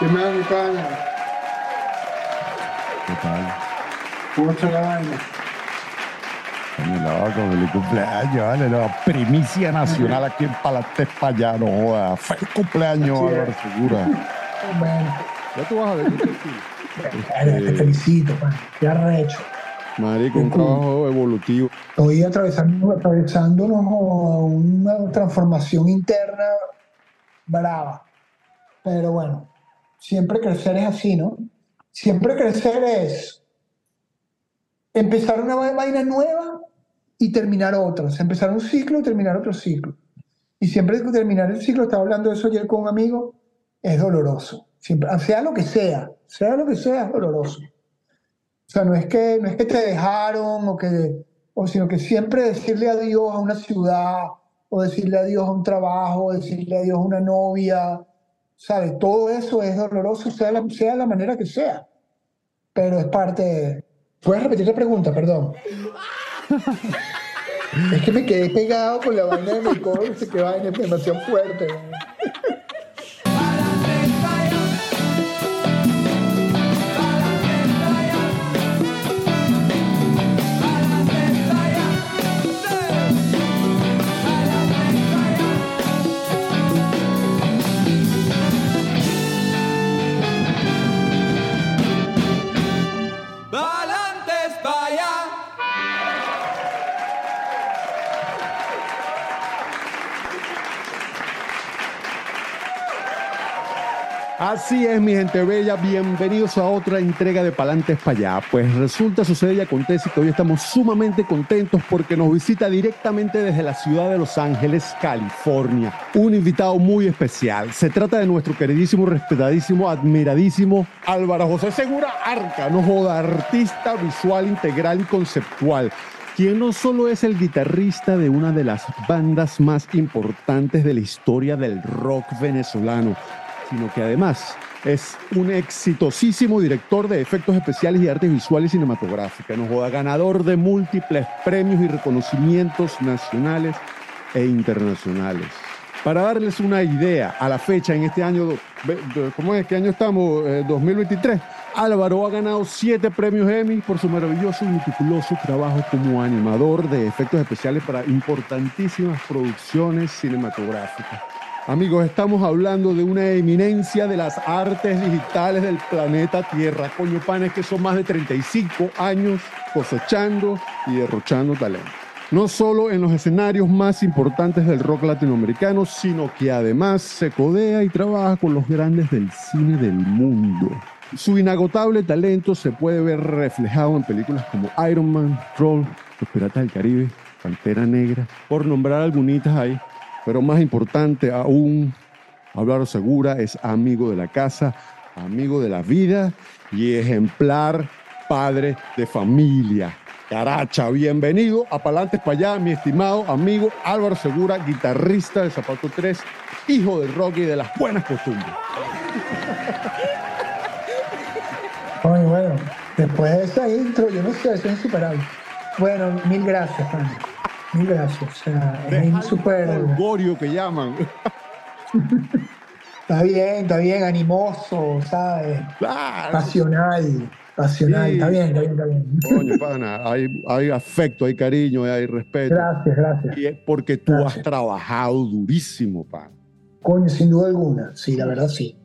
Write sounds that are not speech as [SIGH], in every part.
¿Qué más, mi pana? ¿Qué tal? ¿Cómo está la vaina? Coño, loco, feliz cumpleaños, vale, no, primicia nacional aquí en Palantes Payá, no joda. Feliz cumpleaños. Álvaro Segura. Bueno, Ya tú vas a ver, te felicito, pana. Qué arrecho. Marico, un trabajo evolutivo. Estoy atravesando, atravesando una transformación interna brava. Pero bueno, siempre crecer es así, ¿no? Siempre crecer es empezar una va- vaina nueva y terminar otra. O sea, empezar un ciclo y terminar otro ciclo. Y siempre terminar el ciclo, estaba hablando de eso ayer con un amigo, es doloroso. Siempre, sea lo que sea, sea lo que sea, es doloroso. O sea, no es que, no es que te dejaron o que, o sino que siempre decirle adiós a una ciudad, o decirle adiós a un trabajo, o decirle adiós a una novia, ¿sabes? Todo eso es doloroso, sea la, sea la manera que sea. Pero es parte de... ¿Puedes repetir la pregunta? Perdón. [LAUGHS] es que me quedé pegado con la vaina de mi coche, que vaina es demasiado fuerte. Así es, mi gente bella, bienvenidos a otra entrega de Palantes para allá. Pues resulta, sucede y acontece que hoy estamos sumamente contentos porque nos visita directamente desde la ciudad de Los Ángeles, California, un invitado muy especial. Se trata de nuestro queridísimo, respetadísimo, admiradísimo Álvaro José Segura Arca, no joda, artista visual, integral y conceptual quien no solo es el guitarrista de una de las bandas más importantes de la historia del rock venezolano, sino que además es un exitosísimo director de efectos especiales y artes visuales cinematográficas. Nos joda ganador de múltiples premios y reconocimientos nacionales e internacionales. Para darles una idea, a la fecha, en este año, ¿cómo es? ¿Qué año estamos? Eh, 2023. Álvaro ha ganado siete premios Emmy por su maravilloso y meticuloso trabajo como animador de efectos especiales para importantísimas producciones cinematográficas. Amigos, estamos hablando de una eminencia de las artes digitales del planeta Tierra. Coño, panes que son más de 35 años cosechando y derrochando talento. No solo en los escenarios más importantes del rock latinoamericano, sino que además se codea y trabaja con los grandes del cine del mundo. Su inagotable talento se puede ver reflejado en películas como Iron Man, Troll, Los Piratas del Caribe, Pantera Negra, por nombrar algunas ahí. Pero más importante aún, Álvaro Segura es amigo de la casa, amigo de la vida y ejemplar padre de familia. Caracha, bienvenido a Palantes para allá, mi estimado amigo Álvaro Segura, guitarrista de Zapato 3, hijo del rock y de las buenas costumbres. Oye, bueno, después de esa intro, yo no sé, es insuperable. Bueno, mil gracias. Mil gracias. O sea, es súper. Folgorio que llaman. [LAUGHS] Está bien, está bien, animoso, ¿sabes? Claro. Pasional, pasional. Sí. Está bien, está bien, está bien. Coño, pana, hay, hay afecto, hay cariño, hay respeto. Gracias, gracias. Y es porque tú Gracias. has trabajado durísimo, pana. Coño, sin duda alguna. Sí, la verdad sí.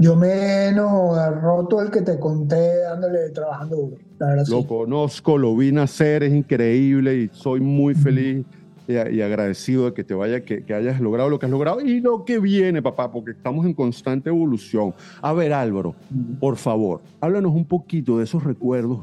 Yo menos roto el que te conté dándole, trabajando duro. La verdad Lo sí. conozco, lo vi nacer, es increíble y soy muy feliz y, y agradecido de que te vaya, que, que hayas logrado lo que has logrado y lo que viene, papá, porque estamos en constante evolución. A ver, Álvaro, por favor, háblanos un poquito de esos recuerdos,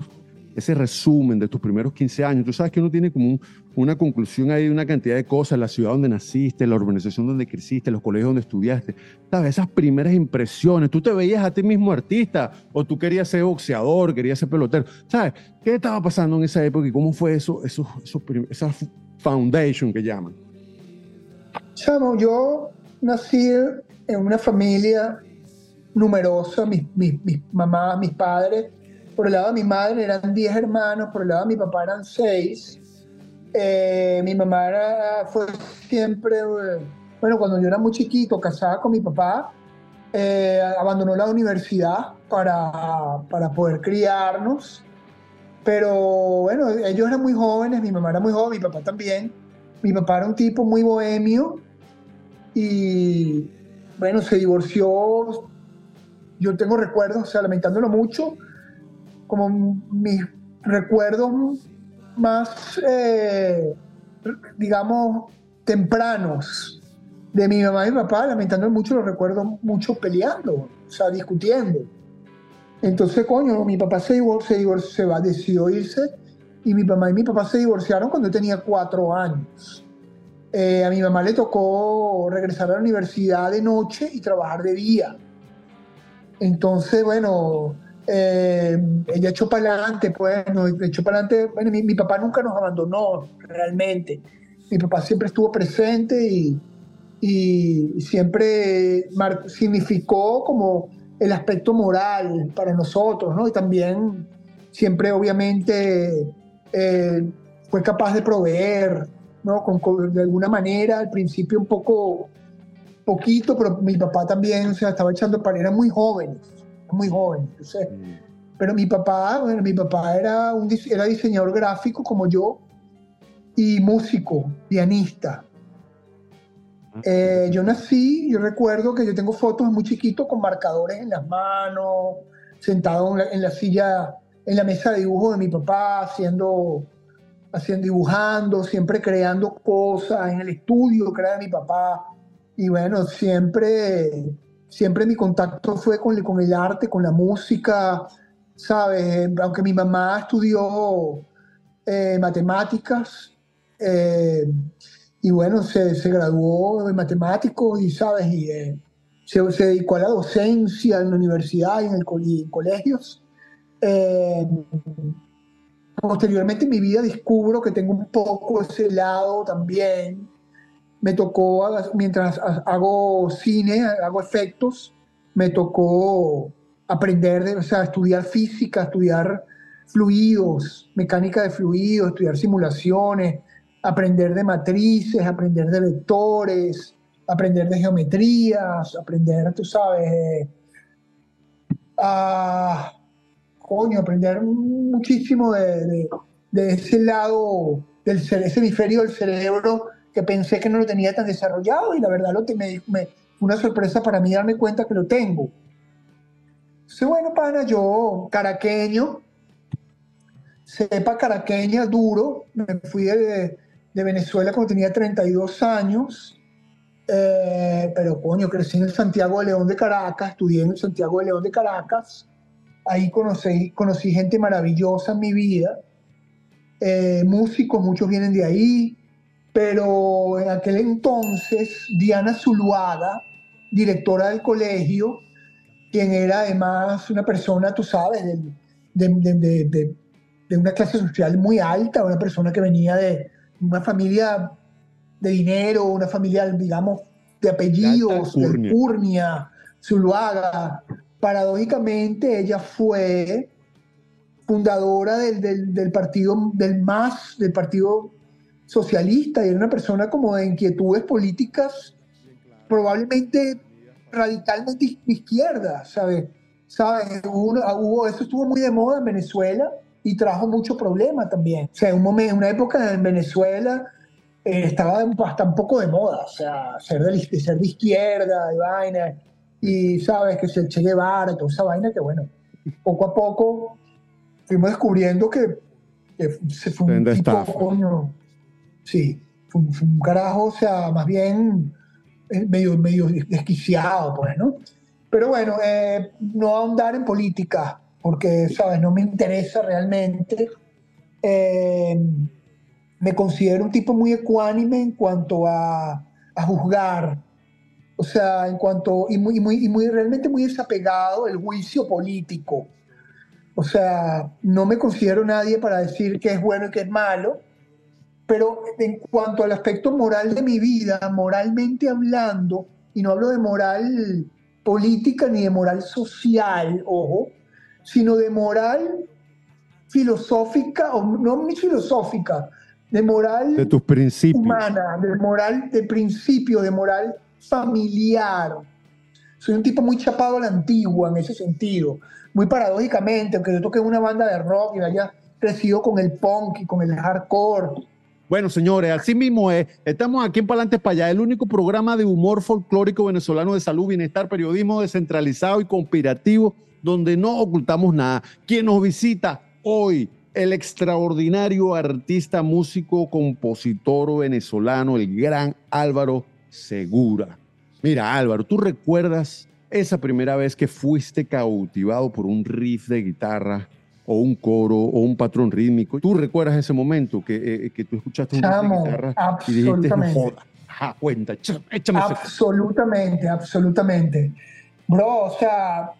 ese resumen de tus primeros 15 años. Tú sabes que uno tiene como un- una conclusión ahí de una cantidad de cosas, la ciudad donde naciste, la urbanización donde creciste, los colegios donde estudiaste. ¿Sabes? Esas primeras impresiones. ¿Tú te veías a ti mismo artista o tú querías ser boxeador, querías ser pelotero? ¿Sabes? ¿Qué estaba pasando en esa época y cómo fue eso, esos prim- esa foundation que llaman? Chamo, yo nací en una familia numerosa, mis, mis, mis mamás, mis padres. Por el lado de mi madre eran 10 hermanos, por el lado de mi papá eran 6. mi mamá era- fue siempre, eh, bueno, cuando yo era muy chiquito, casada con mi papá, eh, abandonó la universidad para, para poder criarnos. Pero bueno, ellos eran muy jóvenes, mi mamá era muy joven, mi papá también. Mi papá era un tipo muy bohemio y bueno, se divorció. Yo tengo recuerdos, o sea, lamentándolo mucho, como mis recuerdos más, eh, digamos, tempranos de mi mamá y mi papá, lamentándolo mucho, los recuerdo mucho peleando, o sea, discutiendo. Entonces, coño, mi papá se, divorció, se, se va, decidió irse y mi mamá y mi papá se divorciaron cuando yo tenía cuatro años. Eh, a mi mamá le tocó regresar a la universidad de noche y trabajar de día. Entonces, bueno, eh, ella echó para adelante, pues, no, echó para adelante. Bueno, mi, papá nunca nos abandonó, realmente. Mi papá siempre estuvo presente y, y siempre significó como el aspecto moral para nosotros, ¿no? Y también siempre, obviamente, eh, fue capaz de proveer, ¿no? De alguna manera, al principio un poco, poquito, pero mi papá también, o sea, estaba echando para, eran muy jóvenes, muy jóvenes, entonces, mm. pero mi papá, bueno, mi papá era, un, era diseñador gráfico como yo y músico, pianista. Eh, yo nací, yo recuerdo que yo tengo fotos muy chiquito con marcadores en las manos, sentado en la, en la silla, en la mesa de dibujo de mi papá, haciendo, haciendo, dibujando, siempre creando cosas en el estudio que era de mi papá. Y bueno, siempre, siempre mi contacto fue con, con el arte, con la música, ¿sabes? Aunque mi mamá estudió eh, matemáticas, eh, y bueno, se, se graduó de matemático y, ¿sabes? Y eh, se, se, dedicó a la docencia en la universidad y en, el, en colegios. Eh, posteriormente en mi vida descubro que tengo un poco ese lado también. Me tocó, mientras hago cine, hago efectos, me tocó aprender, de, o sea, estudiar física, estudiar fluidos, mecánica de fluidos, estudiar simulaciones, aprender de matrices, aprender de vectores, aprender de geometrías, aprender, tú sabes, eh, a, coño, aprender muchísimo de, de, ese lado, del ese hemisferio del cerebro que pensé que no lo tenía tan desarrollado y la verdad lo me, me una sorpresa para mí darme cuenta que lo tengo. Entonces, bueno, pana, yo, caraqueño, sepa caraqueña, duro, me fui de, de Venezuela cuando tenía 32 años, eh, pero coño, crecí en el Santiago de León de Caracas, estudié en el Santiago de León de Caracas, ahí conocí, conocí gente maravillosa en mi vida, eh, músicos, muchos vienen de ahí, pero en aquel entonces Diana Zuluaga, directora del colegio, quien era además una persona, tú sabes, de, de, de una clase social muy alta, una persona que venía de, una familia de dinero, una familia, digamos, de apellidos, de Curnia, Zuluaga. Paradójicamente, ella fue fundadora del, del, partido, del MAS, del Partido Socialista, y era una persona como de inquietudes políticas, probablemente radicalmente izquierda, ¿sabes? ¿Sabes? Hubo, eso estuvo muy de moda en Venezuela y trajo mucho problema también. O sea, en un momento, una época en Venezuela eh, estaba hasta un poco de moda, o sea, ser de, ser de izquierda, de vaina, y sabes que se Che Guevara y toda esa vaina que bueno, poco a poco fuimos descubriendo que, se fue un tipo, coño, sí, fue, un carajo, o sea, más bien eh, medio, medio desquiciado, pues, ¿no? Pero bueno, eh, no ahondar en política, porque, ¿sabes? No me interesa realmente. Eh, me considero un tipo muy ecuánime en cuanto a, a juzgar, o sea, en cuanto, y muy, muy, y muy, realmente muy desapegado del juicio político. O sea, no me considero nadie para decir qué es bueno y qué es malo, pero en cuanto al aspecto moral de mi vida, moralmente hablando, y no hablo de moral política ni de moral social, ojo, sino de moral filosófica, o no ni filosófica, de moral de tus principios. humana, de moral de principio, de moral familiar. Soy un tipo muy chapado a la antigua en ese sentido, muy paradójicamente, aunque yo toque en una banda de rock y haya crecido con el punk y con el hardcore. Bueno, señores, así mismo es. Estamos aquí en Palantes para allá, el único programa de humor folclórico venezolano de salud, bienestar, periodismo descentralizado y conspirativo, donde no ocultamos nada. Quien nos visita hoy, el extraordinario artista, músico, compositor venezolano, el gran Álvaro Segura. Mira, Álvaro, ¿tú recuerdas esa primera vez que fuiste cautivado por un riff de guitarra o un coro o un patrón rítmico? ¿Tú recuerdas ese momento que, eh, que tú escuchaste un riff de guitarra y dijiste, joda, ja, cuenta, échame Absolutamente, absolutamente. Bro, o sea,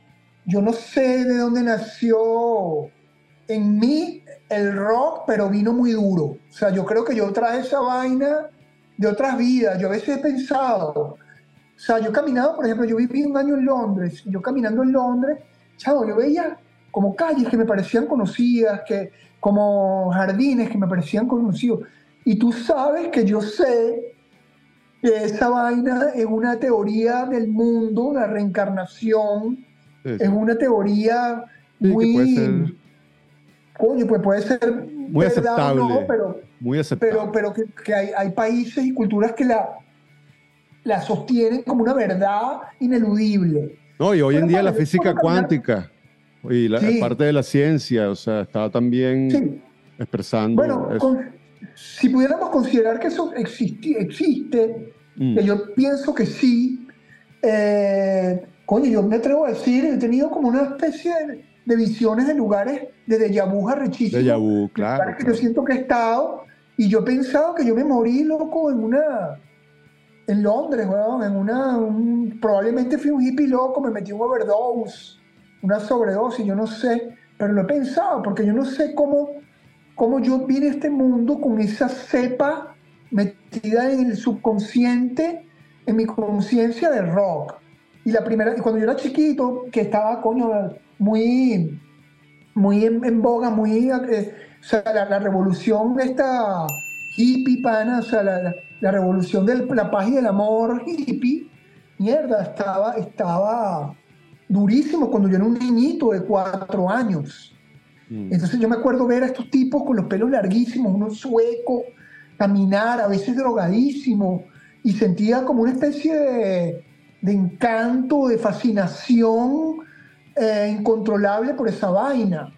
yo no sé de dónde nació en mí el rock, pero vino muy duro. O sea, yo creo que yo traje esa vaina de otras vidas. Yo a veces he pensado, o sea, yo he caminado, por ejemplo, yo viví un año en Londres, y yo caminando en Londres, chavo, yo veía como calles que me parecían conocidas, que, como jardines que me parecían conocidos. Y tú sabes que yo sé que esa vaina es una teoría del mundo, la reencarnación, es una teoría muy coño, pues puede ser muy aceptable, pero, muy aceptable. pero, pero que, hay, hay, países y culturas que la, la sostienen como una verdad ineludible. No, y hoy en día la física cuántica y la parte de la ciencia, o sea, está también expresando. Bueno, si pudiéramos considerar que eso existe, existe mm. que yo pienso que sí, eh, coño, yo me atrevo a decir, he tenido como una especie de de visiones de lugares de déjà vu arrechísimos. Déjà vu, claro, Que yo siento que he estado y yo he pensado que yo me morí, loco, en una... En Londres, weón, en una... probablemente fui un hippie loco, me metí un overdose, una sobredosis, yo no sé, pero lo he pensado porque yo no sé cómo, cómo yo vine a este mundo con esa cepa metida en el subconsciente, en mi conciencia de rock. Y la primera, cuando yo era chiquito, que estaba, coño, muy, muy en, boga, muy, eh, o sea, la, revolución de esta hippie pana, o sea, la, revolución de la paz y del amor hippie, mierda, estaba, estaba durísimo cuando yo era un niñito de cuatro años. Mm. Entonces yo me acuerdo ver a estos tipos con los pelos larguísimos, unos suecos, caminar, a veces drogadísimos, y sentía como una especie de, de encanto, de fascinación eh, incontrolable por esa vaina.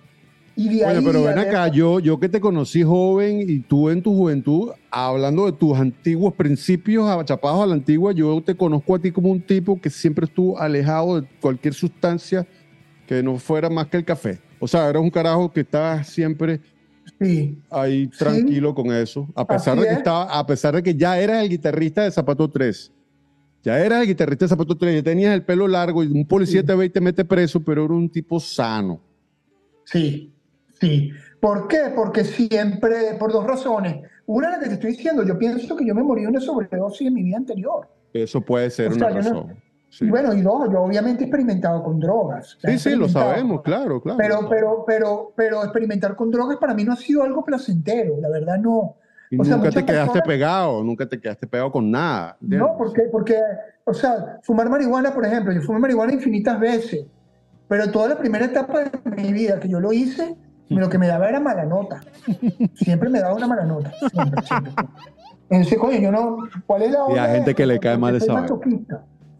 Y de Oye, pero ven acá, yo, yo que te conocí joven y tú en tu juventud, hablando de tus antiguos principios achapados a la antigua, yo te conozco a ti como un tipo que siempre estuvo alejado de cualquier sustancia que no fuera más que el café. O sea, eras un carajo que estaba siempre sí. ahí tranquilo con eso, a pesar, de que estaba, a pesar de que ya eras el guitarrista de Zapato 3. Ya era el guitarrista de Zapato 3, ya tenías el pelo largo y un policía te ve y te mete preso, pero era un tipo sano. Sí, sí. ¿Por qué? Porque siempre, por dos razones. Una, la que te estoy diciendo, yo pienso que yo me morí de una sobredosis en mi vida anterior. Eso puede ser una razón. Y bueno, y dos, yo obviamente he experimentado con drogas. Sí, sí, lo sabemos, claro, claro. Pero, pero, pero, pero experimentar con drogas para mí no ha sido algo placentero, la verdad no nunca te quedaste pegado, nunca te quedaste pegado con nada. No, porque, porque, o sea, fumar marihuana, por ejemplo, yo fumé marihuana infinitas veces, pero toda la primera etapa de mi vida que yo lo hice, lo que me daba era mala nota. Siempre me daba una mala nota. Siempre, siempre. Entonces, coño, yo no. ¿Cuál es la Y hay gente que le cae mal esa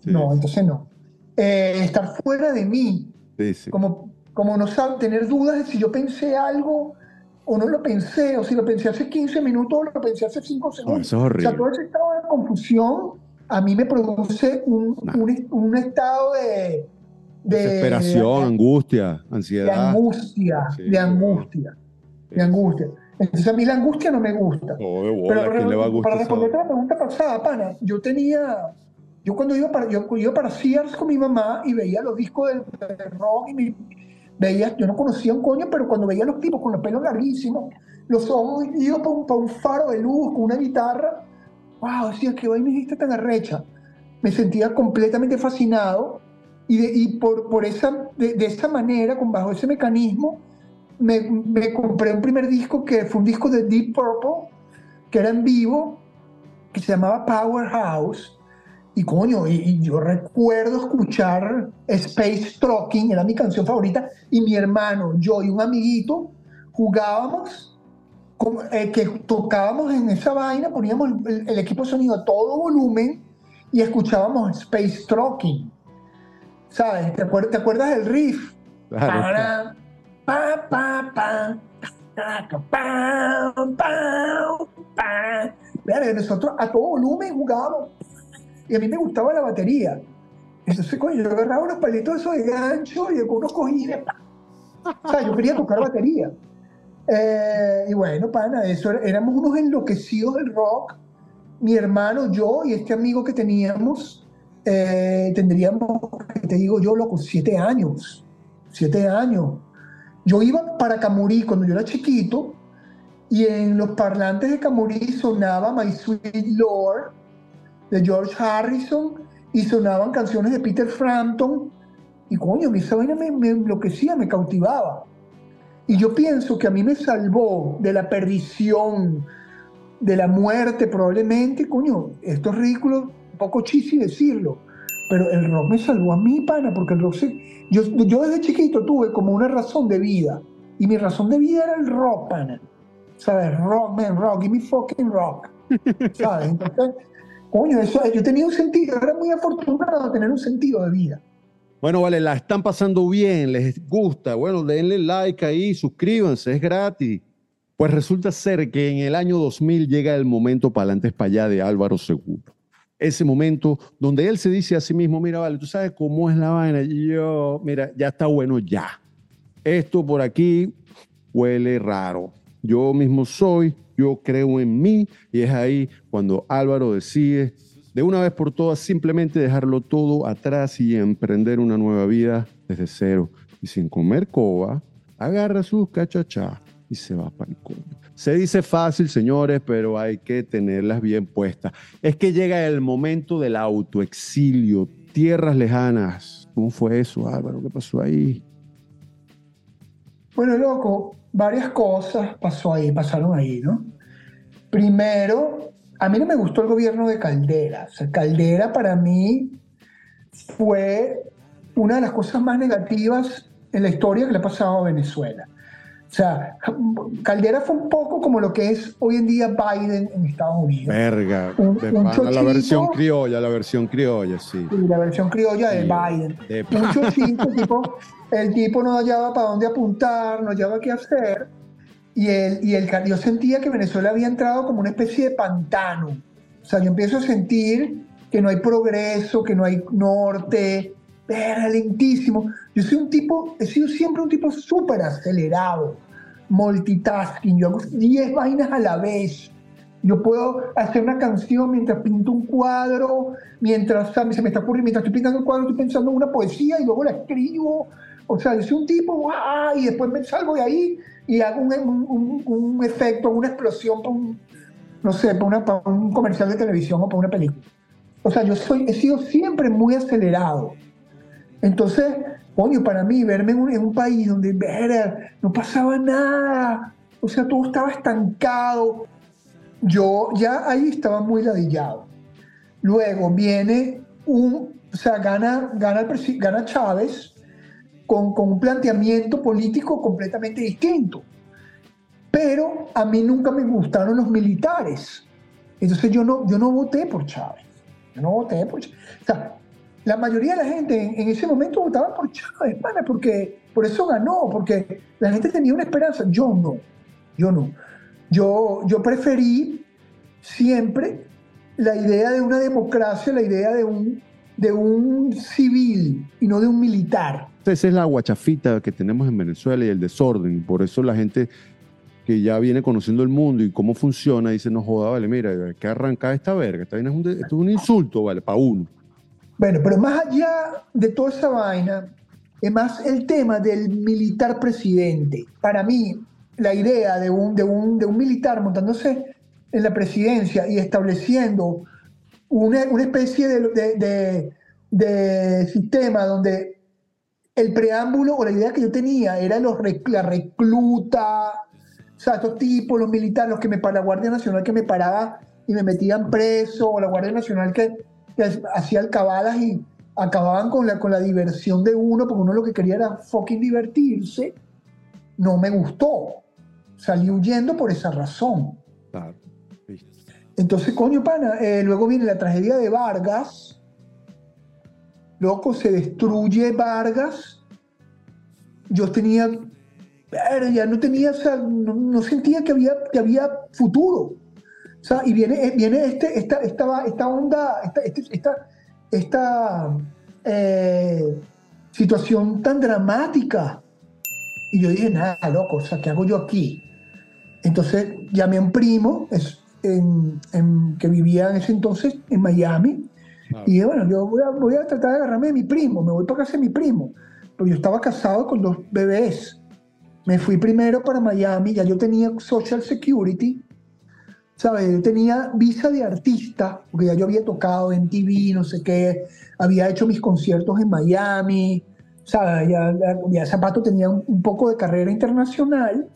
No, entonces no. Eh, estar fuera de mí. Como, como no saber, tener dudas de si yo pensé algo o no lo pensé, o si lo pensé hace 15 minutos, o lo pensé hace 5 segundos. eso es horrible. O sea, todo ese estado de confusión a mí me produce un, un, estado de, Desesperación, angustia, ansiedad. De angustia, de angustia, de angustia. Entonces a mí la angustia no me gusta. Pero para, para responder a la pregunta pasada, pana, yo tenía, yo cuando iba para, yo iba para Sears con mi mamá y veía los discos de, de rock y mi, veía, yo no conocía un coño, pero cuando veía a los tipos con los pelos larguísimos, los ojos ido para un, faro de luz, con una guitarra, wow, decía, qué vaina hiciste tan arrecha. Me sentía completamente fascinado y, y por, por esa, de, esa manera, con bajo ese mecanismo, me, me, compré un primer disco que fue un disco de Deep Purple, que era en vivo, que se llamaba Powerhouse. Y coño, y, yo recuerdo escuchar Space Trucking, era mi canción favorita, y mi hermano, yo y un amiguito jugábamos, eh, que tocábamos en esa vaina, poníamos el, equipo de sonido a todo volumen y escuchábamos Space Trucking. ¿Sabes? ¿Te, acuerdas, del riff? Para, pa, pa, pa, nosotros a todo volumen jugábamos y a mí me gustaba la batería. Entonces, coño, yo agarraba unos palitos esos de gancho y unos cojines. O sea, yo quería tocar batería. Eh, y bueno, pana, eso éramos unos enloquecidos del rock. Mi hermano, yo y este amigo que teníamos, eh, tendríamos, te digo yo, loco, siete años. Siete años. Yo iba para Camurí cuando yo era chiquito y en los parlantes de Camurí sonaba My Sweet Lord de George Harrison y sonaban canciones de Peter Frampton y coño, esa vaina me, me enloquecía, me cautivaba. Y yo pienso que a mí me salvó de la perdición, de la muerte probablemente, coño, esto es ridículo, un poco chisi decirlo, pero el rock me salvó a mí, pana, porque el rock Yo, yo desde chiquito tuve como una razón de vida, y mi razón de vida era el rock, pana. ¿Sabes? Rock, man, rock, give me fucking rock. ¿Sabes? Entonces, Coño, eso, yo tenía un sentido, era muy afortunado tener un sentido de vida. Bueno, vale, la están pasando bien, les gusta. Bueno, denle like ahí, suscríbanse, es gratis. Pues resulta ser que en el año 2000 llega el momento para adelante para allá de Álvaro Seguro. Ese momento donde él se dice a sí mismo, mira, vale, tú sabes cómo es la vaina. Yo, mira, ya está bueno ya. Esto por aquí huele raro. Yo mismo soy, yo creo en mí y es ahí cuando Álvaro decide de una vez por todas simplemente dejarlo todo atrás y emprender una nueva vida desde cero. Y sin comer coba, agarra sus cachachas y se va para el coño. Se dice fácil, señores, pero hay que tenerlas bien puestas. Es que llega el momento del autoexilio, tierras lejanas. ¿Cómo fue eso, Álvaro? ¿Qué pasó ahí? Bueno, loco, varias cosas pasó ahí, pasaron ahí, ¿no? Primero, a mí no me gustó el gobierno de Caldera. O sea, Caldera para mí fue una de las cosas más negativas en la historia que le ha pasado a Venezuela. O sea, Caldera fue un poco como lo que es hoy en día Biden en Estados Unidos. Verga, la versión criolla, la versión criolla, sí. la versión criolla de Biden. un chochito, tipo, el tipo no hallaba para dónde apuntar, no hallaba qué hacer. Y, el, y el, yo sentía que Venezuela había entrado como una especie de pantano. O sea, yo empiezo a sentir que no hay progreso, que no hay norte, era lentísimo. Yo soy un tipo, he sido siempre un tipo súper acelerado, multitasking. Yo hago 10 vainas a la vez. Yo puedo hacer una canción mientras pinto un cuadro, mientras se me está ocurriendo, mientras estoy pintando el cuadro, estoy pensando en una poesía y luego la escribo. O sea, yo soy un tipo, y después me salgo de ahí y hago un, un, efecto, una explosión para un, no sé, para, un comercial de televisión o para una película. O sea, yo soy, he sido siempre muy acelerado. Entonces, coño, para mí, verme en un, país donde no pasaba nada, o sea, todo estaba estancado, yo ya ahí estaba muy ladillado. Luego viene un, o sea, gana, gana, gana Chávez, con, un planteamiento político completamente distinto. Pero a mí nunca me gustaron los militares. Entonces yo no, yo no voté por Chávez. Yo no voté por Chávez. O sea, la mayoría de la gente en, ese momento votaba por Chávez, porque por eso ganó, porque la gente tenía una esperanza. Yo no, yo no. Yo, yo preferí siempre la idea de una democracia, la idea de un, de un civil y no de un militar. Esa es la guachafita que tenemos en Venezuela y el desorden. Por eso la gente que ya viene conociendo el mundo y cómo funciona dice, no joda, vale, mira, hay que arrancar esta verga. Esta vaina es un, esto es un insulto, vale, para uno. Bueno, pero más allá de toda esa vaina, es más el tema del militar presidente. Para mí, la idea de un, de un, de un militar montándose en la presidencia y estableciendo una, una especie de, de, de sistema donde el preámbulo o la idea que yo tenía era los, la recluta, o sea, estos tipos, los militares, los que me para la Guardia Nacional que me paraba y me metían preso, o la Guardia Nacional que, hacía alcabalas y acababan con la, con la diversión de uno, porque uno lo que quería era fucking divertirse, no me gustó. Salí huyendo por esa razón. Claro. Entonces, coño, pana, eh, luego viene la tragedia de Vargas. Loco, se destruye Vargas. Yo tenía, ya no tenía, o sea, no, sentía que había, que había futuro. Sea, y viene, eh, viene este, esta, esta, esta onda, esta, este, esta, esta eh, situación tan dramática. Y yo dije, nada, loco, o sea, ¿qué hago yo aquí? Entonces llamé a un primo, es, que vivía en ese entonces en Miami. Y dije, bueno, yo voy a, tratar de agarrarme de mi primo, me voy para casa de mi primo. Pero yo estaba casado con dos bebés. Me fui primero para Miami, ya yo tenía Social Security, ¿sabes? Yo tenía visa de artista, porque ya yo había tocado en TV, no sé qué, había hecho mis conciertos en Miami, ¿sabes? Ya, ya, Zapato tenía un, poco de carrera internacional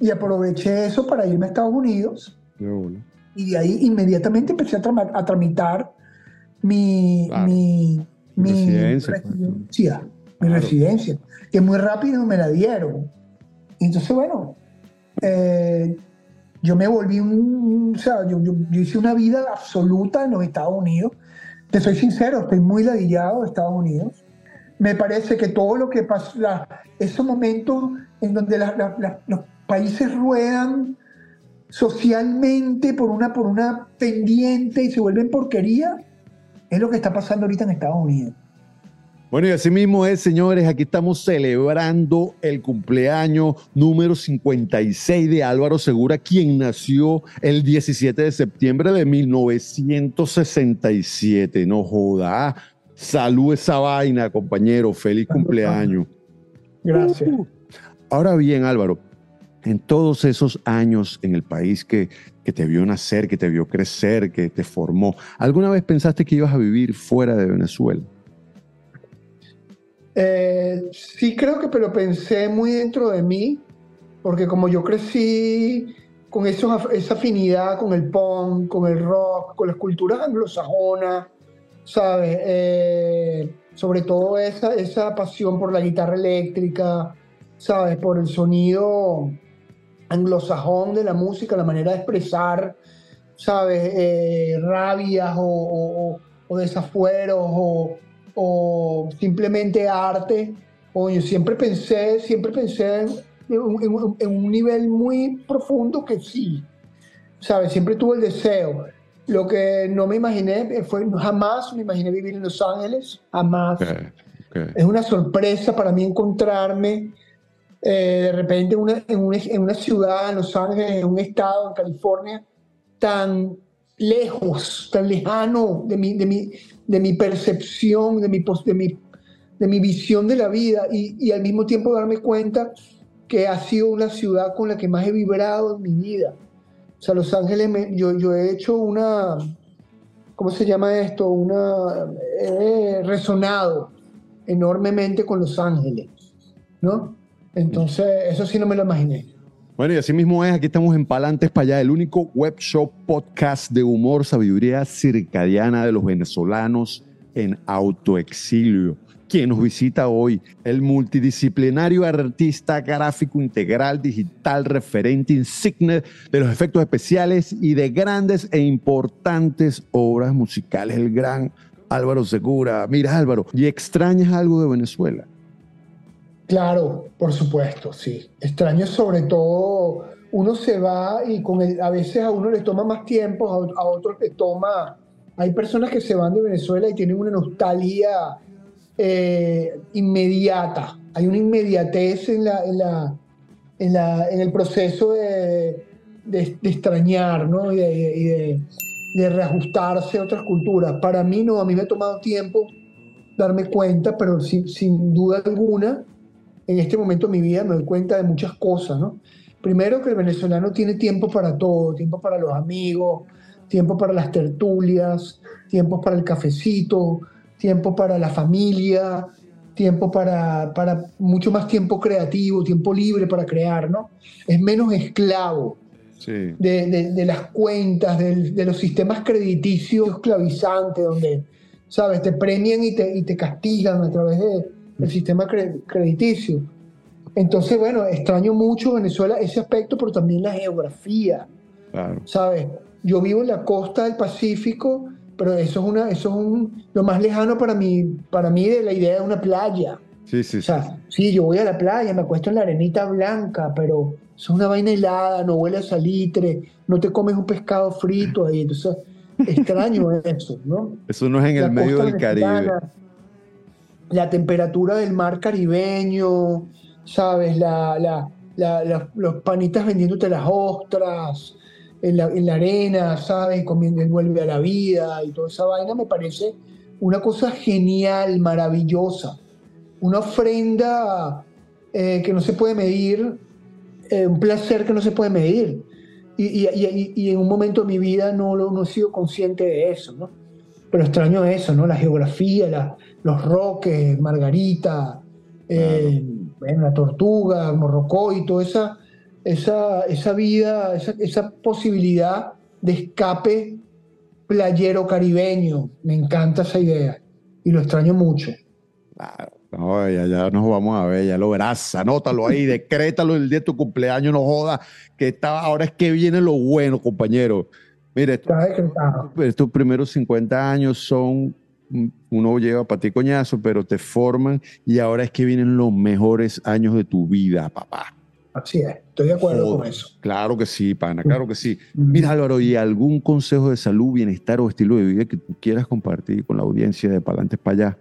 y aproveché eso para irme a Estados Unidos y de ahí inmediatamente empecé a, tramitar mi, mi, residencia, mi residencia, que muy rápido me la dieron. entonces, bueno, eh, yo me volví un, o sea, yo, yo, hice una vida absoluta en los Estados Unidos. Te soy sincero, estoy muy ladillado de Estados Unidos. Me parece que todo lo que pasa, esos momentos en donde los países ruedan socialmente por una, por una pendiente y se vuelven porquería, es lo que está pasando ahorita en Estados Unidos. Bueno, y así mismo es, señores, aquí estamos celebrando el cumpleaños número 56 de Álvaro Segura, quien nació el 17 de septiembre de 1967. No joda. Salud esa vaina, compañero. Feliz cumpleaños. [LAUGHS] Gracias. Uh. ahora bien, Álvaro, en todos esos años en el país que, que te vio nacer, que te vio crecer, que te formó, ¿alguna vez pensaste que ibas a vivir fuera de Venezuela? Eh, sí creo que pero pensé muy dentro de mí, porque como yo crecí con esa afinidad con el punk, con el rock, con las culturas anglosajonas, ¿sabes? Eh, sobre todo esa, esa pasión por la guitarra eléctrica, ¿sabes? Por el sonido anglosajón de la música, la manera de expresar, ¿sabes? Eh, rabias o, desafueros o, simplemente arte. O yo siempre pensé, siempre pensé en, un nivel muy profundo que sí, ¿sabes? Siempre tuve el deseo. Lo que no me imaginé fue, jamás me imaginé vivir en Los Ángeles, jamás. Es una sorpresa para mí encontrarme eh, de repente una, en, una, en, una, ciudad, en Los Ángeles, en un estado, en California, tan lejos, tan lejano de mi, de mi, de mi percepción, de mi, de, mi, de mi visión de la vida y, y, al mismo tiempo darme cuenta que ha sido una ciudad con la que más he vibrado en mi vida. O sea, Los Ángeles, yo, yo he hecho una, ¿cómo se llama esto? Una, he resonado enormemente con Los Ángeles, ¿no? Entonces, eso sí no me lo imaginé. Bueno, y así mismo es, aquí estamos en Palantes para allá, el único web shop podcast de humor, sabiduría circadiana de los venezolanos en autoexilio. Quien nos visita hoy, el multidisciplinario artista gráfico integral digital referente insigne de los efectos especiales y de grandes e importantes obras musicales, el gran Álvaro Segura. Mira Álvaro, ¿y extrañas algo de Venezuela? Claro, por supuesto, sí. Extraño sobre todo, uno se va y con a veces a uno le toma más tiempo, a, otros le toma... Hay personas que se van de Venezuela y tienen una nostalgia eh, inmediata. Hay una inmediatez en, la, en, la, en el proceso de, de, extrañar ¿no? y, de, de, reajustarse a otras culturas. Para mí no, a mí me ha tomado tiempo darme cuenta, pero sin, sin duda alguna en este momento de mi vida me doy cuenta de muchas cosas, ¿no? Primero que el venezolano tiene tiempo para todo, tiempo para los amigos, tiempo para las tertulias, tiempo para el cafecito, tiempo para la familia, tiempo para, para mucho más tiempo creativo, tiempo libre para crear, ¿no? Es menos esclavo. de, las cuentas, de, los sistemas crediticios esclavizantes, donde, ¿sabes? Te premian y te, y te castigan a través del sistema crediticio. Entonces, bueno, extraño mucho Venezuela ese aspecto, pero también la geografía. ¿Sabes? Yo vivo en la costa del Pacífico, pero eso es, una, eso es un, lo más lejano para mí, para mí de la idea de una playa. Sí, sí, o sea, sí. yo voy a la playa, me acuesto en la arenita blanca, pero es una vaina helada, no huele a salitre, no te comes un pescado frito ahí. Entonces, extraño [LAUGHS] eso, ¿no? Eso no es en el medio del Caribe. La temperatura del mar caribeño, ¿sabes? La, la, los panitas vendiéndote las ostras en la, en la arena, ¿sabes? Comiendo el vuelve a la vida y toda esa vaina me parece una cosa genial, maravillosa una ofrenda eh, que no se puede medir, eh, un placer que no se puede medir. Y, y, en un momento de mi vida no, no he sido consciente de eso, ¿no? Pero extraño eso, ¿no? La geografía, la, los roques, Margarita, eh, la tortuga, Morrocoy, toda esa, esa, esa vida, esa, esa posibilidad de escape playero caribeño. Me encanta esa idea y lo extraño mucho. Claro. No, ya, nos vamos a ver, ya lo verás, anótalo ahí, [LAUGHS] decrétalo el día de tu cumpleaños, no joda, que está, ahora es que viene lo bueno, compañero. Mire, estos, primeros 50 años son, uno lleva para ti coñazo, pero te forman y ahora es que vienen los mejores años de tu vida, papá. Así es, estoy de acuerdo con eso. Claro que sí, pana, claro que sí. Mira, Álvaro, ¿y algún consejo de salud, bienestar o estilo de vida que tú quieras compartir con la audiencia de Palantes para allá?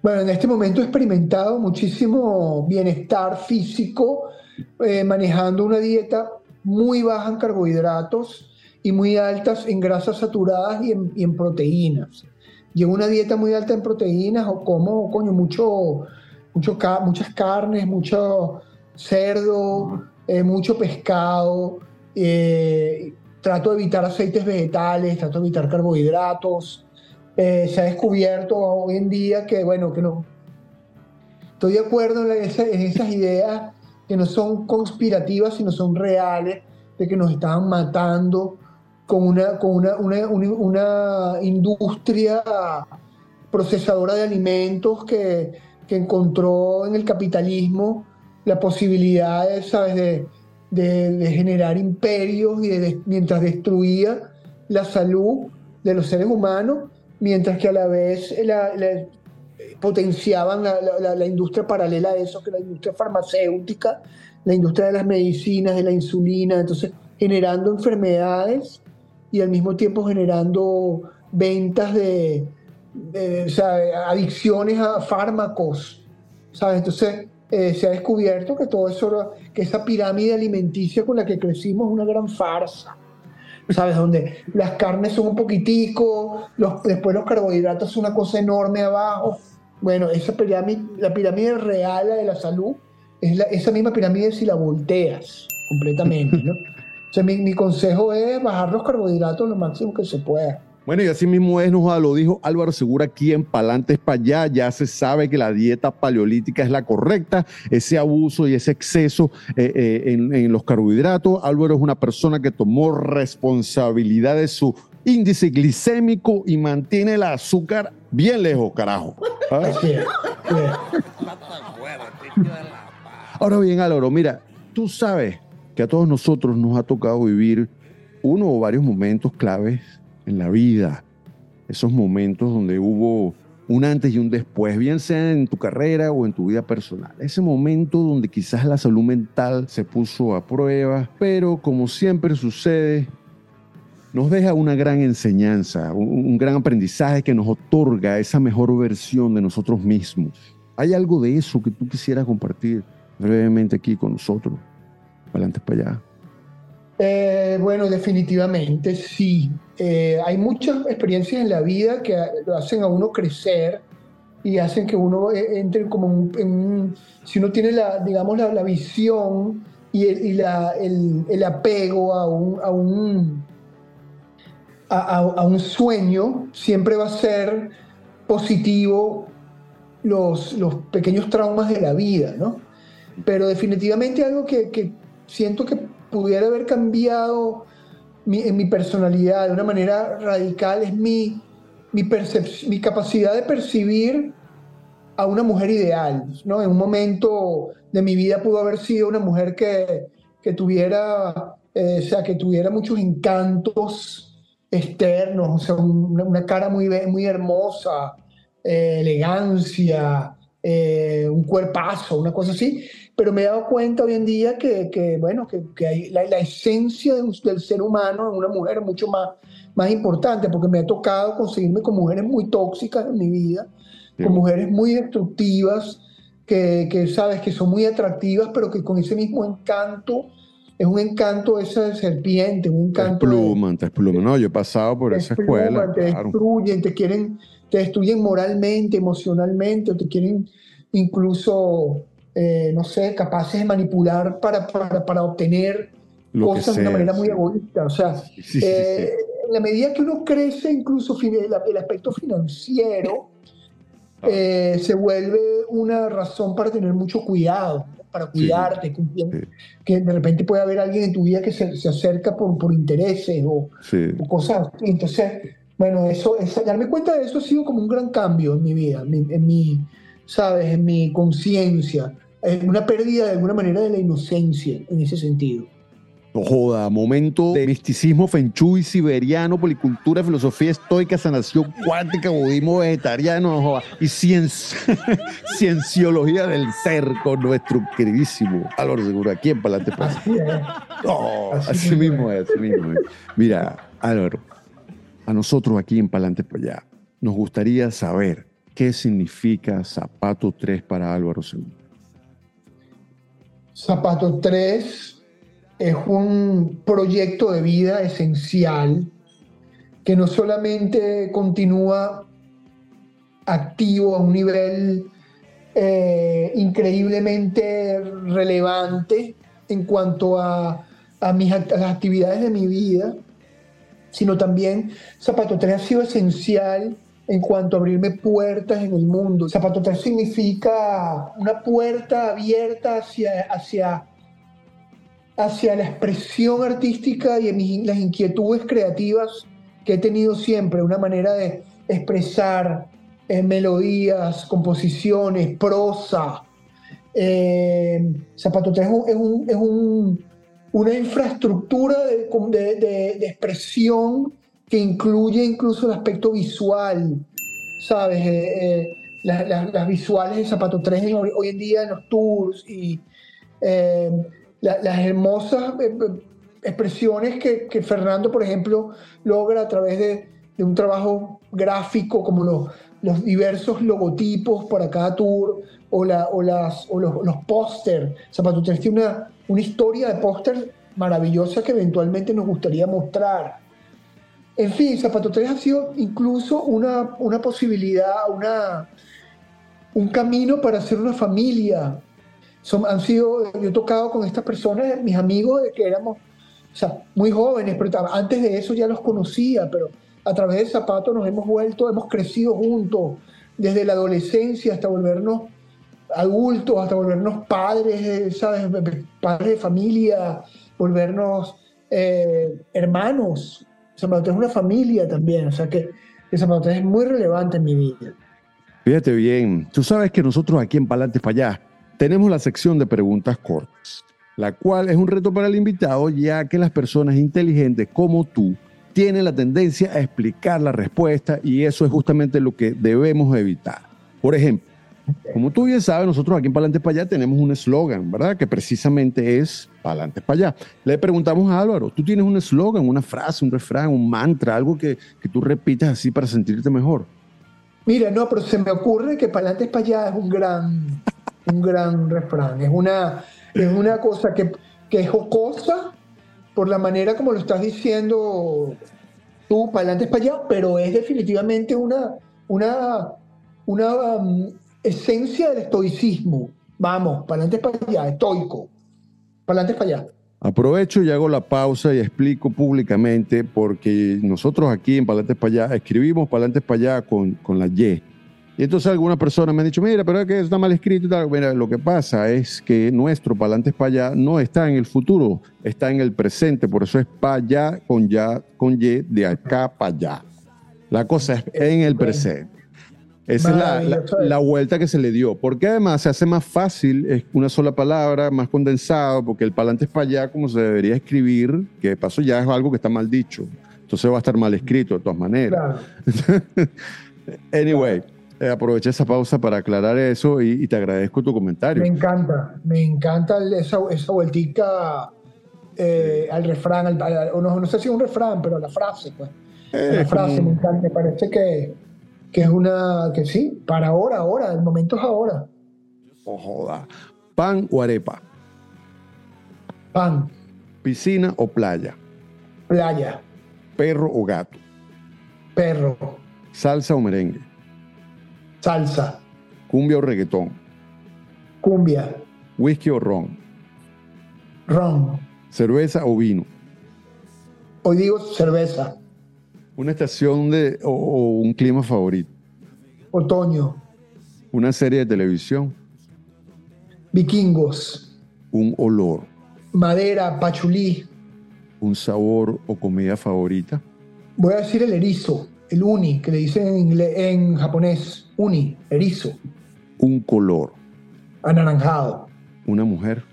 Bueno, en este momento he experimentado muchísimo bienestar físico eh, manejando una dieta muy baja en carbohidratos y muy altas en grasas saturadas y en, proteínas. Llevo una dieta muy alta en proteínas o como, coño, mucho, mucho muchas carnes, mucho cerdo, eh, mucho pescado. Eh, trato de evitar aceites vegetales, trato de evitar carbohidratos. Eh, se ha descubierto hoy en día que, bueno, que no. Estoy de acuerdo en, esas ideas que no son conspirativas, sino son reales, de que nos estaban matando con una, con una, una, una, industria procesadora de alimentos que, que, encontró en el capitalismo la posibilidad ¿sabes? De, de, generar imperios y de, mientras destruía la salud de los seres humanos, mientras que a la vez la, potenciaban la, industria paralela a eso, que la industria farmacéutica, la industria de las medicinas, de la insulina, entonces generando enfermedades y al mismo tiempo generando ventas de, adicciones a fármacos, ¿sabes? Entonces eh, se ha descubierto que todo eso, que esa pirámide alimenticia con la que crecimos es una gran farsa. ¿sabes? Donde las carnes son un poquitico, los, después los carbohidratos son una cosa enorme abajo. Bueno, esa pirámide, la pirámide real de la salud es esa misma pirámide si la volteas completamente, ¿no? [LAUGHS] O sea, mi, mi consejo es bajar los carbohidratos lo máximo que se pueda. Bueno, y así mismo es, nos lo dijo Álvaro Segura aquí en Palantes para allá. Ya se sabe que la dieta paleolítica es la correcta. Ese abuso y ese exceso eh, eh, en, los carbohidratos. Álvaro es una persona que tomó responsabilidad de su índice glicémico y mantiene el azúcar bien lejos, carajo. ¿Ah? Ahora bien, Álvaro, mira, tú sabes que a todos nosotros nos ha tocado vivir uno o varios momentos claves en la vida, esos momentos donde hubo un antes y un después, bien sea en tu carrera o en tu vida personal. Ese momento donde quizás la salud mental se puso a prueba, pero como siempre sucede, nos deja una gran enseñanza, un, gran aprendizaje que nos otorga esa mejor versión de nosotros mismos. ¿Hay algo de eso que tú quisieras compartir brevemente aquí con nosotros? Adelante para allá. Eh, bueno, definitivamente sí. Eh, hay muchas experiencias en la vida que lo hacen a uno crecer y hacen que uno eh, entre como en un, si uno tiene la, digamos, la, visión y, el, la, el, apego a un, a un, a, un sueño, siempre va a ser positivo los, los pequeños traumas de la vida, ¿no? Pero definitivamente algo que, que siento que pudiera haber cambiado en mi personalidad de una manera radical es mi, mi, mi capacidad de percibir a una mujer ideal. ¿no? En un momento de mi vida pudo haber sido una mujer que, que tuviera, eh, o sea, que tuviera muchos encantos externos, o sea, una, cara muy, muy hermosa, eh, elegancia, eh, un cuerpazo, una cosa así, pero me he dado cuenta hoy en día que, que bueno, que, que hay la, la, esencia del, ser humano en una mujer es mucho más, más importante, porque me ha tocado conseguirme con mujeres muy tóxicas en mi vida, con mujeres muy destructivas, que, que, sabes que son muy atractivas, pero que con ese mismo encanto, es un encanto esa serpiente, un encanto... Te espluman, te espluman. No, yo he pasado por esa escuela. Te destruyen, te quieren, te destruyen moralmente, emocionalmente, o te quieren incluso, eh, no sé, capaces de manipular para, para, para obtener cosas de una manera muy egoísta. O sea, eh, en la medida que uno crece, incluso el, aspecto financiero, eh, se vuelve una razón para tener mucho cuidado, para cuidarte, que de repente puede haber alguien en tu vida que se, se acerca por, por intereses o, cosas así. Entonces, bueno, eso, darme cuenta de eso ha sido como un gran cambio en mi vida, en mi, ¿sabes? En mi conciencia, una pérdida de alguna manera de la inocencia en ese sentido. No joda, momento de misticismo, fenchuy, siberiano, policultura, filosofía estoica, sanación cuántica, budismo vegetariano, no joda, y [LAUGHS] cienciología del ser con nuestro queridísimo Álvaro Seguro, aquí en Palante Paz. Así, mismo es, así mismo es. Mira, Álvaro, a nosotros aquí en Palante Allá nos gustaría saber qué significa Zapato 3 para Álvaro Seguro. Zapato 3 es un proyecto de vida esencial que no solamente continúa activo a un nivel eh, increíblemente relevante en cuanto a, mis, las actividades de mi vida, sino también Zapato 3 ha sido esencial en cuanto a abrirme puertas en el mundo. Zapato 3 significa una puerta abierta hacia, hacia hacia la expresión artística y las inquietudes creativas que he tenido siempre, una manera de expresar eh, melodías, composiciones, prosa. Eh, Zapato 3 es, una infraestructura de, expresión que incluye incluso el aspecto visual, ¿sabes? Eh, las visuales de Zapato 3 hoy, en día en los tours y las hermosas eh, eh, expresiones que, que, Fernando, por ejemplo, logra a través de, de un trabajo gráfico, como los, los, diversos logotipos para cada tour, o, la, o, las, o los, los póster. Zapato 3 tiene una, una historia de póster maravillosa que eventualmente nos gustaría mostrar. En fin, Zapato 3 ha sido incluso una, una posibilidad, una, un camino para hacer una familia, son, han sido, yo he tocado con estas personas, mis amigos, de que éramos muy jóvenes, pero antes de eso ya los conocía, pero a través de Zapato nos hemos vuelto, hemos crecido juntos, desde la adolescencia hasta volvernos adultos, hasta volvernos padres, ¿sabes? Padres de familia, volvernos eh, hermanos. Zapato es una familia también, o sea que el Zapato es muy relevante en mi vida. Fíjate bien, tú sabes que nosotros aquí en Palantes para allá tenemos la sección de preguntas cortas, la cual es un reto para el invitado, ya que las personas inteligentes como tú tienen la tendencia a explicar la respuesta y eso es justamente lo que debemos evitar. Por ejemplo, como tú bien sabes, nosotros aquí en Palante para allá tenemos un eslogan, ¿verdad? Que precisamente es Palante para allá. Le preguntamos a Álvaro, ¿tú tienes un eslogan, una frase, un refrán, un mantra, algo que, que tú repitas así para sentirte mejor? Mira, no, pero se me ocurre que Palante para allá es un gran un gran refrán. Es una, es una cosa que, que es jocosa por la manera como lo estás diciendo tú, para adelante, para allá, pero es definitivamente una, una, una esencia del estoicismo. Vamos, para adelante, para allá, estoico. Para adelante, para allá. Aprovecho y hago la pausa y explico públicamente porque nosotros aquí en Palantes para allá escribimos Palantes para allá con, con la Y Y entonces algunas personas me han dicho, mira, pero es que está mal escrito y tal. Mira, lo que pasa es que nuestro Palantes para allá no está en el futuro, está en el presente. Por eso es para allá con ya, con Y, de acá para allá. La cosa es en el presente. Esa es la, la, la, vuelta que se le dio. Porque además se hace más fácil, es una sola palabra, más condensado, porque el Palantes para allá, como se debería escribir, que de paso ya es algo que está mal dicho. Entonces va a estar mal escrito de todas maneras. Claro. [LAUGHS] anyway. Eh, aproveché esa pausa para aclarar eso y, y, te agradezco tu comentario. Me encanta, me encanta esa, esa vueltica eh, al refrán, al, al, no, no, sé si es un refrán, pero la frase, pues. Eh, la frase como... me encanta, me parece que, que, es una, que sí, para ahora, ahora, el momento es ahora. Oh, joda. ¿Pan o arepa? Pan. ¿Piscina o playa? Playa. ¿Perro o gato? Perro. ¿Salsa o merengue? Salsa. ¿Cumbia o reggaetón? Cumbia. ¿Whisky o ron? Ron. ¿Cerveza o vino? Hoy digo cerveza. ¿Una estación de, o, o un clima favorito? Otoño. ¿Una serie de televisión? Vikingos. ¿Un olor? Madera, pachulí. ¿Un sabor o comida favorita? Voy a decir el erizo, el uni, que le dicen en, inglés, en japonés. Uni, erizo. Un color. Anaranjado. Una mujer.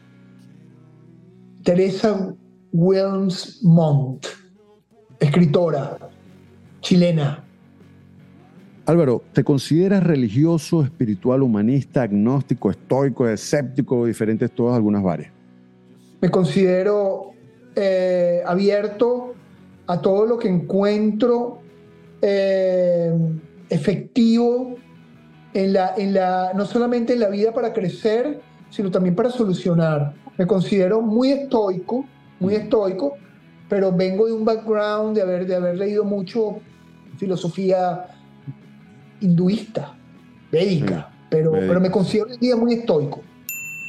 Teresa Wilms Montt, escritora chilena. Álvaro, ¿te consideras religioso, espiritual, humanista, agnóstico, estoico, escéptico, diferentes todas, algunas varias? Me considero eh, abierto a todo lo que encuentro eh, efectivo en la, en la, no solamente en la vida para crecer, sino también para solucionar. Me considero muy estoico, muy estoico, pero vengo de un background de haber, de haber leído mucho filosofía hinduista, védica, pero, pero me considero hoy día muy estoico.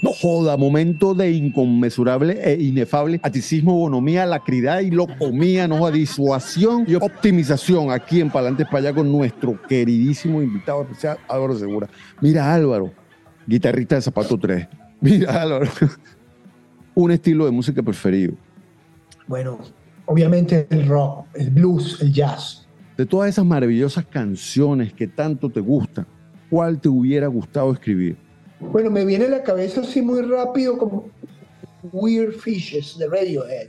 No joda, momento de inconmensurable e inefable aticismo, bonomía, lacridad y locomía, no joda, disuasión y optimización aquí en Palantes para allá con nuestro queridísimo invitado especial, Álvaro Segura. Mira, Álvaro, guitarrista de Zapato 3. Mira, Álvaro, [LAUGHS] un estilo de música preferido. Bueno, obviamente el rock, el blues, el jazz. De todas esas maravillosas canciones que tanto te gustan, ¿cuál te hubiera gustado escribir? Bueno, me viene a la cabeza así muy rápido como Weird Fishes de Radiohead.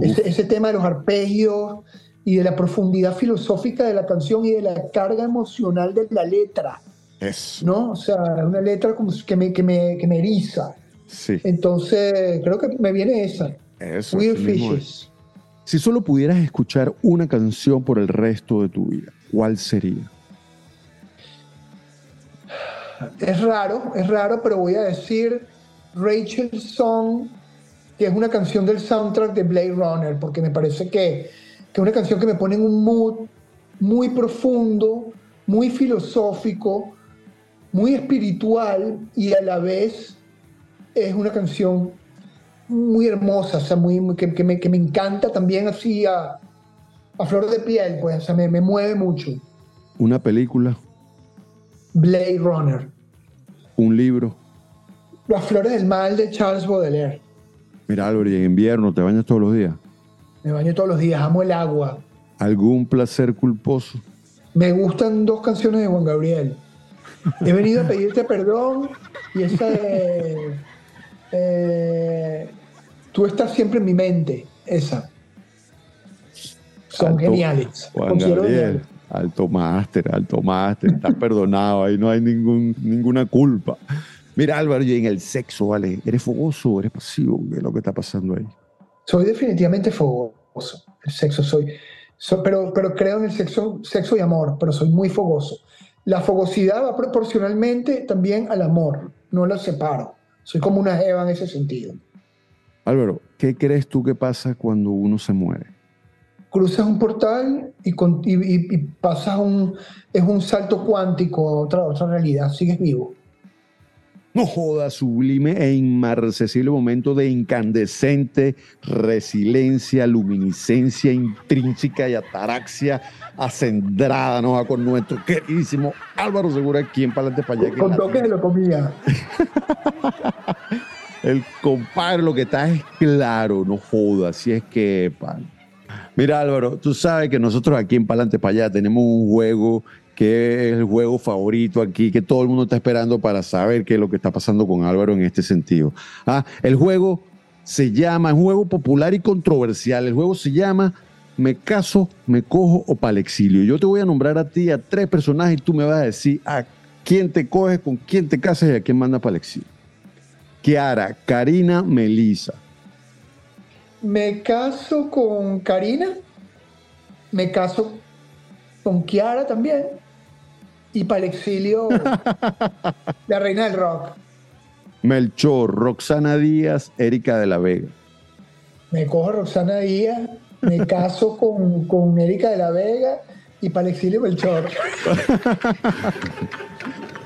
Ese, ese, tema de los arpegios y de la profundidad filosófica de la canción y de la carga emocional de la letra. Eso. ¿No? O sea, una letra como que me, que me, que me eriza. Sí. Entonces, creo que me viene esa. Eso. Weird Fishes. Si solo pudieras escuchar una canción por el resto de tu vida, ¿cuál sería? Es raro, es raro, pero voy a decir Rachel's Song, que es una canción del soundtrack de Blade Runner, porque me parece que, que es una canción que me pone en un mood muy profundo, muy filosófico, muy espiritual y a la vez es una canción muy hermosa, o sea, muy, que, que, me, que me encanta también así a, a flor de piel, pues, o sea, me, me mueve mucho. ¿Una película? Blade Runner. ¿Un libro? Las flores del mal de Charles Baudelaire. Mira, Álvaro, ¿y en invierno te bañas todos los días? Me baño todos los días, amo el agua. ¿Algún placer culposo? Me gustan dos canciones de Juan Gabriel. He venido a pedirte perdón y esa de... Eh, tú estás siempre en mi mente, esa. Son Alto, geniales. Juan Gabriel. Alto máster, alto máster, estás perdonado, ahí no hay ningún, ninguna culpa. Mira, Álvaro, y en el sexo, ¿vale? ¿Eres fogoso o eres pasivo? ¿Qué es lo que está pasando ahí? Soy definitivamente fogoso. El sexo soy. soy pero, pero creo en el sexo, sexo y amor, pero soy muy fogoso. La fogosidad va proporcionalmente también al amor, no lo separo. Soy como una jeva en ese sentido. Álvaro, ¿qué crees tú que pasa cuando uno se muere? cruzas un portal y, con, y, y, y, pasas un, es un salto cuántico a otra, otra realidad, sigues vivo. no joda, sublime e inmarcesible momento de incandescente resiliencia, luminiscencia intrínseca y ataraxia acendrada, ¿no? Con nuestro queridísimo Álvaro Segura aquí en Palante para allá. Con toques de lo comía. [LAUGHS] El compadre lo que está es claro, no joda, así es que... Mira Álvaro, tú sabes que nosotros aquí en Palante para allá tenemos un juego que es el juego favorito aquí, que todo el mundo está esperando para saber qué es lo que está pasando con Álvaro en este sentido. Ah, el juego se llama, es un juego popular y controversial, el juego se llama Me caso, me cojo o para exilio. Yo te voy a nombrar a ti a tres personajes y tú me vas a decir a quién te coges, con quién te casas y a quién manda para el exilio. Kiara, Karina, Melisa. Me caso con Karina, me caso con Kiara también y para el exilio [LAUGHS] la reina del rock. Melchor, Roxana Díaz, Erika de la Vega. Me cojo Roxana Díaz, me caso con, con Erika de la Vega y para el exilio Melchor. [LAUGHS]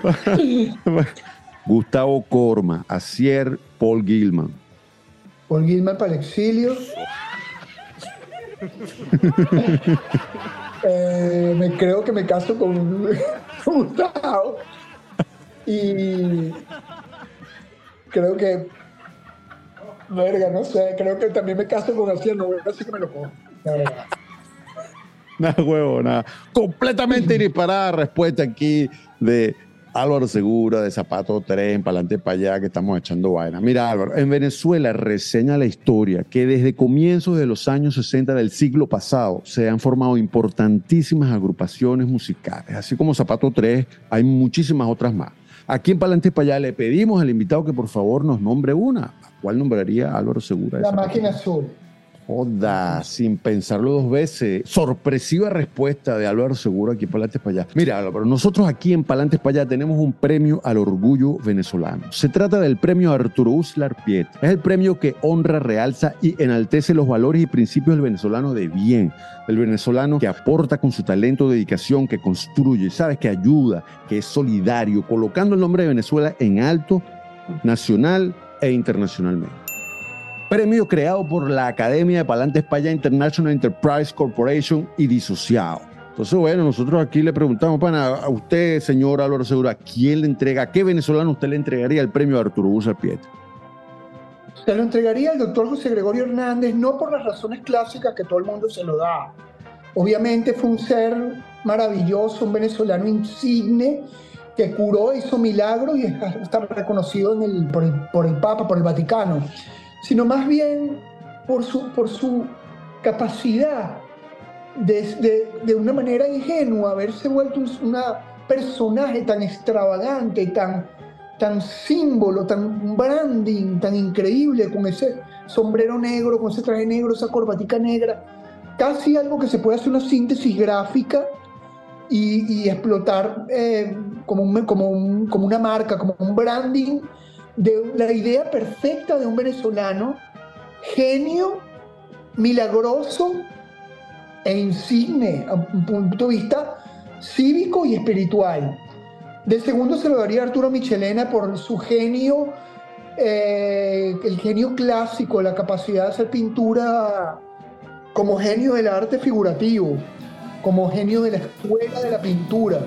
[LAUGHS] Gustavo Corma, Acier, Paul Gilman. Paul Gilman para el exilio. [LAUGHS] Eh, me creo que me caso [LAUGHS] con Gustavo. Y creo que. Verga, no sé. Creo que también me caso con Acier. No voy a decir que me lo cojo. Nada, huevo, nada. Completamente [CLEARS THROAT] disparada respuesta aquí de Álvaro Segura de Zapato 3, en Palante para allá, que estamos echando vaina. Mira, Álvaro, en Venezuela reseña la historia que desde comienzos de los años 60 del siglo pasado se han formado importantísimas agrupaciones musicales. Así como Zapato 3, hay muchísimas otras más. Aquí en Palante para allá le pedimos al invitado que por favor nos nombre una. ¿Cuál nombraría Álvaro Segura? La máquina azul. Joda, sin pensarlo dos veces. Sorpresiva respuesta de Álvaro Seguro aquí en Palantes para allá. Mira, Álvaro, nosotros aquí en Palantes para allá tenemos un premio al orgullo venezolano. Se trata del premio Arturo Uslar Piet. Es el premio que honra, realza y enaltece los valores y principios del venezolano de bien. El venezolano que aporta con su talento, dedicación, que construye, sabes, que ayuda, que es solidario, colocando el nombre de Venezuela en alto, nacional e internacionalmente premio creado por la Academia de Palante España International Enterprise Corporation y disociado. Entonces, bueno, nosotros aquí le preguntamos, pana, a usted, señor Álvaro Segura, ¿quién le entrega, qué venezolano usted le entregaría el premio a Arturo Busar Pietro? Se lo entregaría al doctor José Gregorio Hernández, no por las razones clásicas que todo el mundo se lo da. Obviamente fue un ser maravilloso, un venezolano insigne, que curó, hizo milagros y está reconocido por el Papa, por el Vaticano sino más bien por su, por su capacidad de, de, una manera ingenua haberse vuelto un personaje tan extravagante, tan, tan símbolo, tan branding, tan increíble, con ese sombrero negro, con ese traje negro, esa corbatica negra, casi algo que se puede hacer una síntesis gráfica y, explotar eh, como, como, como una marca, como un branding de la idea perfecta de un venezolano, genio, milagroso e insigne, a un punto de vista cívico y espiritual. De segundo se lo daría Arturo Michelena por su genio, eh, el genio clásico, la capacidad de hacer pintura como genio del arte figurativo, como genio de la escuela de la pintura.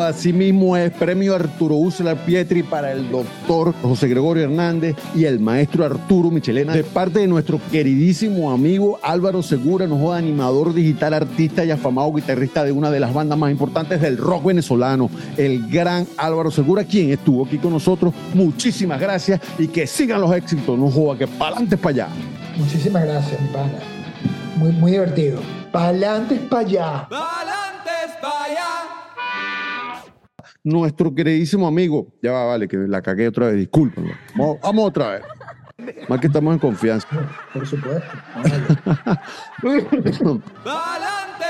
Asimismo es premio Arturo Uslar Pietri para el doctor José Gregorio Hernández y el maestro Arturo Michelena de parte de nuestro queridísimo amigo Álvaro Segura, nos animador digital, artista y afamado guitarrista de una de las bandas más importantes del rock venezolano, el gran Álvaro Segura, quien estuvo aquí con nosotros. Muchísimas gracias y que sigan los éxitos, no joda, que pa'lante para allá. Muchísimas gracias, mi pana. Muy, muy divertido. Pa'lante para allá. Pa'lante para allá nuestro queridísimo amigo. Ya va, vale, que la cagué otra vez, discúlpenlo. Vamos, otra vez. Más que estamos en confianza. Por supuesto. [LAUGHS] [LAUGHS]